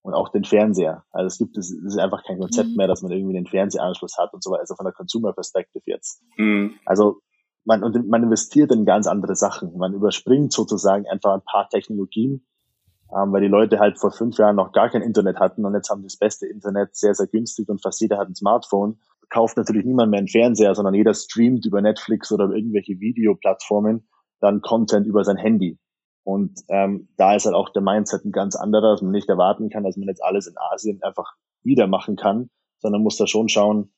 und auch den Fernseher. Also es gibt, es ist einfach kein Konzept mhm. mehr, dass man irgendwie den Fernsehanschluss hat und so weiter, also von der Consumer Perspective jetzt. Mhm. Also man, und man investiert in ganz andere Sachen. Man überspringt sozusagen einfach ein paar Technologien, ähm, weil die Leute halt vor fünf Jahren noch gar kein Internet hatten und jetzt haben das beste Internet sehr, sehr günstig und fast jeder hat ein Smartphone. Kauft natürlich niemand mehr einen Fernseher, sondern jeder streamt über Netflix oder irgendwelche Videoplattformen dann Content über sein Handy. Und ähm, da ist halt auch der Mindset ein ganz anderer, dass man nicht erwarten kann, dass man jetzt alles in Asien einfach wieder machen kann, sondern muss da schon schauen,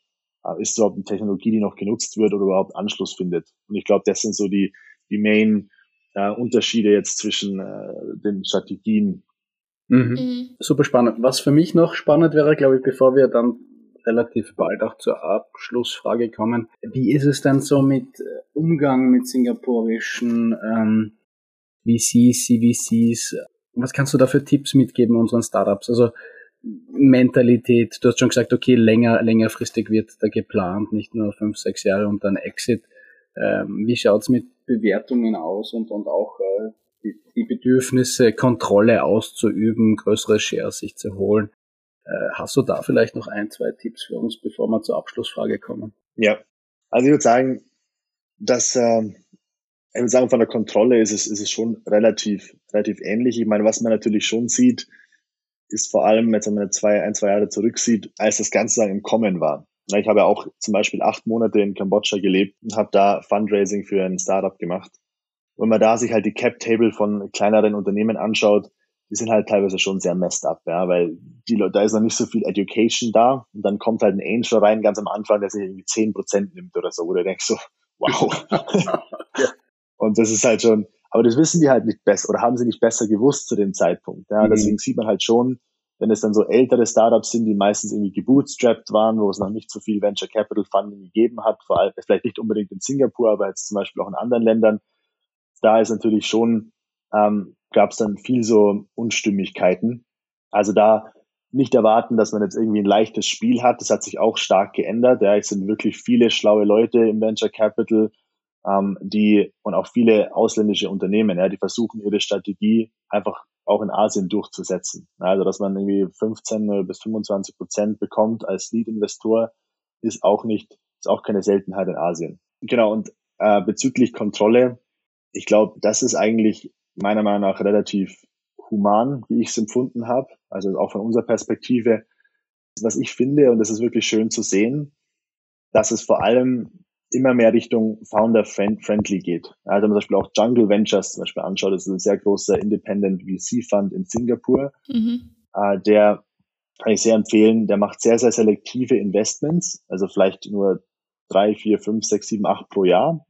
äh, ist es überhaupt eine Technologie, die noch genutzt wird oder überhaupt Anschluss findet. Und ich glaube, das sind so die, die Main äh, Unterschiede jetzt zwischen äh, den Strategien. Mhm. Mhm. Super spannend. Was für mich noch spannend wäre, glaube ich, bevor wir dann relativ bald auch zur Abschlussfrage kommen. Wie ist es denn so mit äh, Umgang mit singapurischen ähm, VCs, CVCs. Was kannst du da für Tipps mitgeben unseren Startups? Also Mentalität, du hast schon gesagt, okay, länger, längerfristig wird da geplant, nicht nur fünf, sechs Jahre und dann Exit. Ähm, wie schaut's mit Bewertungen aus und, und auch äh, die, die Bedürfnisse, Kontrolle auszuüben, größere Shares sich zu holen? Äh, hast du da vielleicht noch ein, zwei Tipps für uns, bevor wir zur Abschlussfrage kommen? Ja, also ich würde sagen, dass ähm, ich würde sagen, von der Kontrolle ist es, ist es schon relativ, relativ ähnlich. Ich meine, was man natürlich schon sieht, ist vor allem, jetzt wenn man zwei, ein, zwei Jahre zurücksieht, als das Ganze dann im Kommen war. Ich habe ja auch zum Beispiel acht Monate in Kambodscha gelebt und habe da Fundraising für ein Startup gemacht. Wenn man da sich halt die Cap-Table von kleineren Unternehmen anschaut, die sind halt teilweise schon sehr messed up, ja, weil die Leute, da ist noch nicht so viel Education da und dann kommt halt ein Angel rein ganz am Anfang, der sich irgendwie zehn Prozent nimmt oder so, wo du denkst so, wow. ja. Und das ist halt schon, aber das wissen die halt nicht besser oder haben sie nicht besser gewusst zu dem Zeitpunkt. Ja, mhm. deswegen sieht man halt schon, wenn es dann so ältere Startups sind, die meistens irgendwie gebootstrapped waren, wo es noch nicht so viel Venture Capital Funding gegeben hat, vor allem vielleicht nicht unbedingt in Singapur, aber jetzt zum Beispiel auch in anderen Ländern, da ist natürlich schon, ähm, gab es dann viel so Unstimmigkeiten. Also da nicht erwarten, dass man jetzt irgendwie ein leichtes Spiel hat. Das hat sich auch stark geändert. Ja, es sind wirklich viele schlaue Leute im Venture Capital, ähm, die und auch viele ausländische Unternehmen, ja, die versuchen ihre Strategie einfach auch in Asien durchzusetzen. Also dass man irgendwie 15 bis 25 Prozent bekommt als Lead-Investor, ist auch nicht, ist auch keine Seltenheit in Asien. Genau, und äh, bezüglich Kontrolle, ich glaube, das ist eigentlich meiner Meinung nach relativ human, wie ich es empfunden habe. Also auch von unserer Perspektive. Was ich finde, und das ist wirklich schön zu sehen, dass es vor allem immer mehr Richtung Founder-Friendly geht. Also wenn man zum Beispiel auch Jungle Ventures zum Beispiel anschaut, das ist ein sehr großer Independent VC-Fund in Singapur, mhm. äh, der kann ich sehr empfehlen, der macht sehr, sehr selektive Investments, also vielleicht nur drei, vier, fünf, sechs, sieben, acht pro Jahr,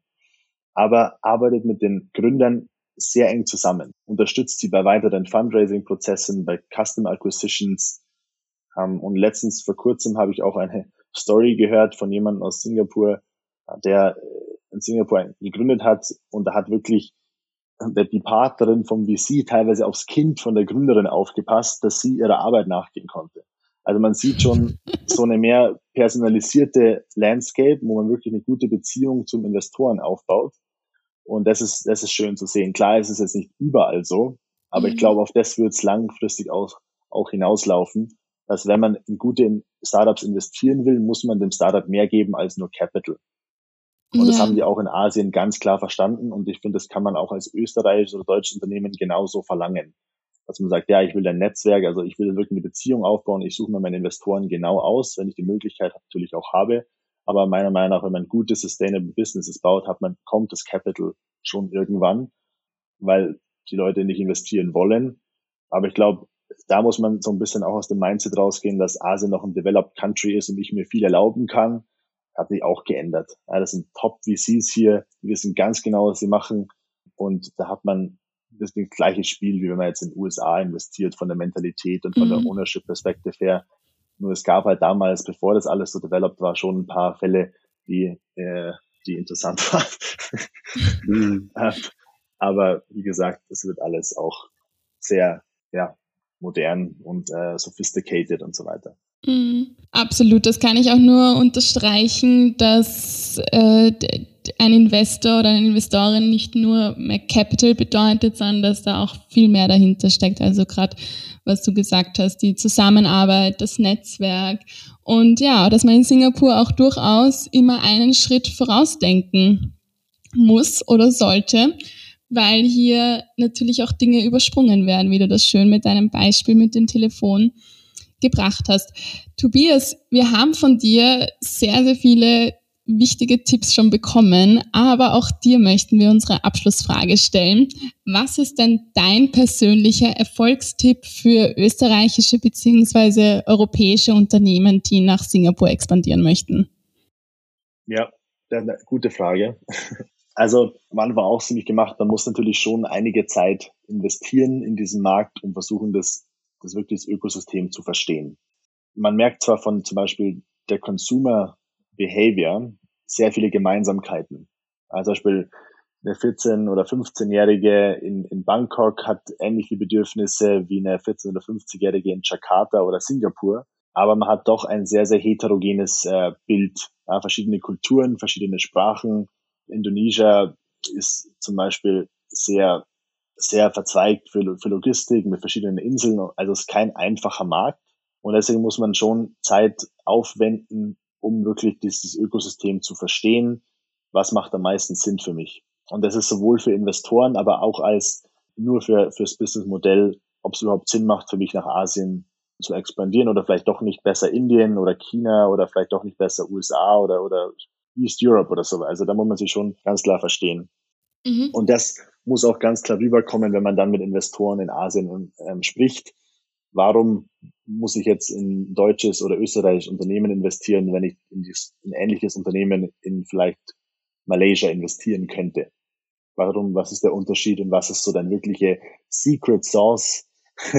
aber arbeitet mit den Gründern sehr eng zusammen, unterstützt sie bei weiteren Fundraising-Prozessen, bei Custom Acquisitions. Ähm, und letztens vor kurzem habe ich auch eine Story gehört von jemandem aus Singapur, der äh, in Singapur gegründet hat und da hat wirklich die Partnerin vom VC teilweise aufs Kind von der Gründerin aufgepasst, dass sie ihrer Arbeit nachgehen konnte. Also man sieht schon so eine mehr personalisierte Landscape, wo man wirklich eine gute Beziehung zum Investoren aufbaut. Und das ist, das ist schön zu sehen. Klar ist es jetzt nicht überall so, aber mhm. ich glaube, auf das wird es langfristig auch, auch hinauslaufen, dass wenn man in gute Startups investieren will, muss man dem Startup mehr geben als nur Capital. Und ja. das haben die auch in Asien ganz klar verstanden. Und ich finde, das kann man auch als österreichisches oder deutsches Unternehmen genauso verlangen. Dass man sagt, ja, ich will ein Netzwerk, also ich will wirklich eine Beziehung aufbauen. Ich suche mir meine Investoren genau aus, wenn ich die Möglichkeit natürlich auch habe. Aber meiner Meinung nach, wenn man gute Sustainable Businesses baut, hat man, kommt das Capital schon irgendwann, weil die Leute nicht investieren wollen. Aber ich glaube, da muss man so ein bisschen auch aus dem Mindset rausgehen, dass Asien noch ein Developed Country ist und ich mir viel erlauben kann hat sich auch geändert. Ja, das sind Top-VCs hier, die wissen ganz genau, was sie machen. Und da hat man das, das gleiche Spiel, wie wenn man jetzt in den USA investiert, von der Mentalität und von mhm. der Ownership-Perspektive her. Nur es gab halt damals, bevor das alles so developed war, schon ein paar Fälle, die, äh, die interessant waren. mhm. Aber wie gesagt, es wird alles auch sehr ja, modern und äh, sophisticated und so weiter. Mhm. Absolut, das kann ich auch nur unterstreichen, dass äh, ein Investor oder eine Investorin nicht nur mehr Capital bedeutet, sondern dass da auch viel mehr dahinter steckt. Also gerade, was du gesagt hast, die Zusammenarbeit, das Netzwerk und ja, dass man in Singapur auch durchaus immer einen Schritt vorausdenken muss oder sollte, weil hier natürlich auch Dinge übersprungen werden, wie du das schön mit deinem Beispiel mit dem Telefon gebracht hast. Tobias, wir haben von dir sehr, sehr viele wichtige Tipps schon bekommen, aber auch dir möchten wir unsere Abschlussfrage stellen. Was ist denn dein persönlicher Erfolgstipp für österreichische bzw. europäische Unternehmen, die nach Singapur expandieren möchten? Ja, eine gute Frage. Also, wann war auch ziemlich gemacht, man muss natürlich schon einige Zeit investieren in diesen Markt und versuchen, das das wirklich das Ökosystem zu verstehen. Man merkt zwar von zum Beispiel der Consumer Behavior sehr viele Gemeinsamkeiten. Also zum Beispiel eine 14- oder 15-Jährige in, in Bangkok hat ähnliche Bedürfnisse wie eine 14- oder 50-Jährige in Jakarta oder Singapur. Aber man hat doch ein sehr, sehr heterogenes äh, Bild. Ja, verschiedene Kulturen, verschiedene Sprachen. Indonesia ist zum Beispiel sehr sehr verzweigt für, für Logistik mit verschiedenen Inseln. Also es ist kein einfacher Markt. Und deswegen muss man schon Zeit aufwenden, um wirklich dieses Ökosystem zu verstehen. Was macht am meisten Sinn für mich? Und das ist sowohl für Investoren, aber auch als nur für, fürs Businessmodell, ob es überhaupt Sinn macht, für mich nach Asien zu expandieren oder vielleicht doch nicht besser Indien oder China oder vielleicht doch nicht besser USA oder, oder East Europe oder so. Also da muss man sich schon ganz klar verstehen. Mhm. Und das muss auch ganz klar rüberkommen, wenn man dann mit Investoren in Asien ähm, spricht. Warum muss ich jetzt in deutsches oder österreichisches Unternehmen investieren, wenn ich in, dies, in ähnliches Unternehmen in vielleicht Malaysia investieren könnte? Warum, was ist der Unterschied und was ist so dein wirkliche Secret Sauce,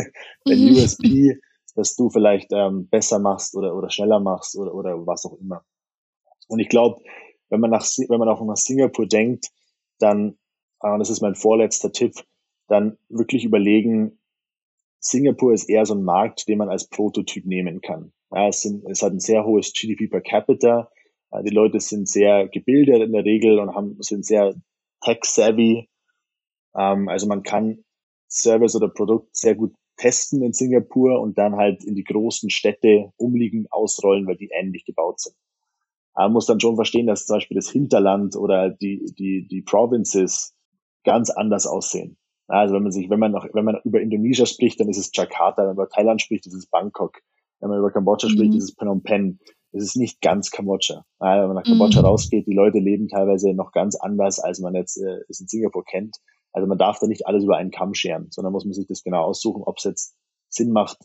dein mhm. USP, dass du vielleicht ähm, besser machst oder, oder schneller machst oder, oder was auch immer. Und ich glaube, wenn man nach, wenn man auch nach Singapur denkt, dann, äh, das ist mein vorletzter Tipp, dann wirklich überlegen, Singapur ist eher so ein Markt, den man als Prototyp nehmen kann. Ja, es, sind, es hat ein sehr hohes GDP per capita. Die Leute sind sehr gebildet in der Regel und haben, sind sehr tech-savvy. Ähm, also man kann Service oder Produkt sehr gut testen in Singapur und dann halt in die großen Städte umliegend ausrollen, weil die ähnlich gebaut sind. Man muss dann schon verstehen, dass zum Beispiel das Hinterland oder die, die, die Provinces ganz anders aussehen. Also wenn man sich, wenn man noch, wenn man über Indonesien spricht, dann ist es Jakarta, wenn man über Thailand spricht, ist es Bangkok. Wenn man über Kambodscha mhm. spricht, ist es Phnom Penh. Es ist nicht ganz Kambodscha. Also wenn man nach Kambodscha mhm. rausgeht, die Leute leben teilweise noch ganz anders, als man jetzt äh, es in Singapur kennt. Also man darf da nicht alles über einen Kamm scheren, sondern muss man sich das genau aussuchen, ob es jetzt Sinn macht,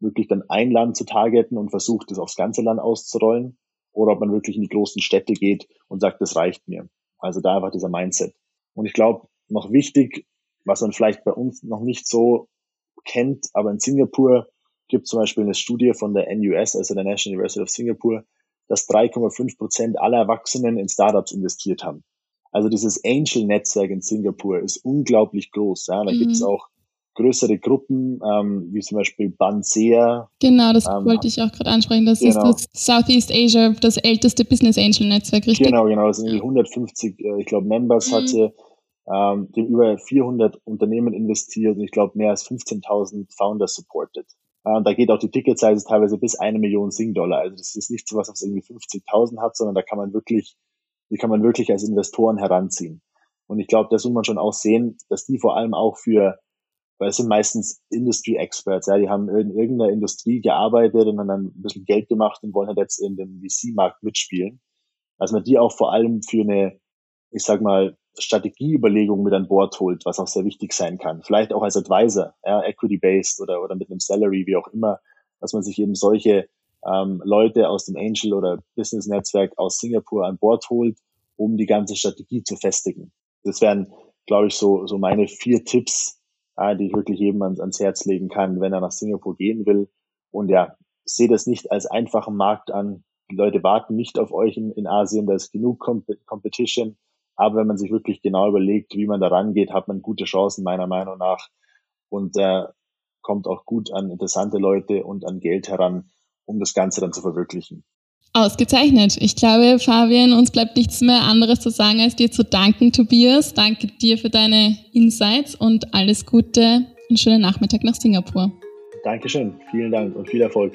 wirklich dann ein Land zu targeten und versucht, das aufs ganze Land auszurollen oder ob man wirklich in die großen Städte geht und sagt, das reicht mir. Also da einfach dieser Mindset. Und ich glaube, noch wichtig, was man vielleicht bei uns noch nicht so kennt, aber in Singapur gibt zum Beispiel eine Studie von der NUS, also der National University of Singapore, dass 3,5 Prozent aller Erwachsenen in Startups investiert haben. Also dieses Angel-Netzwerk in Singapur ist unglaublich groß. Ja. Da mhm. gibt es auch größere Gruppen, ähm, wie zum Beispiel Bansea. Genau, das ähm, wollte ich auch gerade ansprechen. Das genau. ist das Southeast Asia, das älteste Business Angel Netzwerk, richtig? Genau, genau. Das sind 150, äh, ich glaube, Members mhm. hatte, ähm, die über 400 Unternehmen investiert und ich glaube mehr als 15.000 Founders supported. Äh, da geht auch die Ticket-Size teilweise bis eine Million Sing-Dollar. Also das ist nicht so was, was irgendwie 50.000 hat, sondern da kann man wirklich, die kann man wirklich als Investoren heranziehen. Und ich glaube, da muss man schon auch sehen, dass die vor allem auch für weil es sind meistens Industry Experts, ja, die haben in irgendeiner Industrie gearbeitet und haben dann ein bisschen Geld gemacht und wollen halt jetzt in dem VC-Markt mitspielen. Also man die auch vor allem für eine, ich sag mal, Strategieüberlegung mit an Bord holt, was auch sehr wichtig sein kann. Vielleicht auch als Advisor, ja, equity-based oder, oder mit einem Salary, wie auch immer, dass man sich eben solche ähm, Leute aus dem Angel- oder Business-Netzwerk aus Singapur an Bord holt, um die ganze Strategie zu festigen. Das wären glaube ich, so, so meine vier Tipps, äh, die ich wirklich jedem ans, ans Herz legen kann, wenn er nach Singapur gehen will. Und ja, sehe das nicht als einfachen Markt an. Die Leute warten nicht auf euch in, in Asien, da ist genug Comp Competition. Aber wenn man sich wirklich genau überlegt, wie man da rangeht, hat man gute Chancen, meiner Meinung nach. Und äh, kommt auch gut an interessante Leute und an Geld heran, um das Ganze dann zu verwirklichen. Ausgezeichnet. Ich glaube, Fabian, uns bleibt nichts mehr anderes zu sagen, als dir zu danken, Tobias. Danke dir für deine Insights und alles Gute und schönen Nachmittag nach Singapur. Dankeschön. Vielen Dank und viel Erfolg.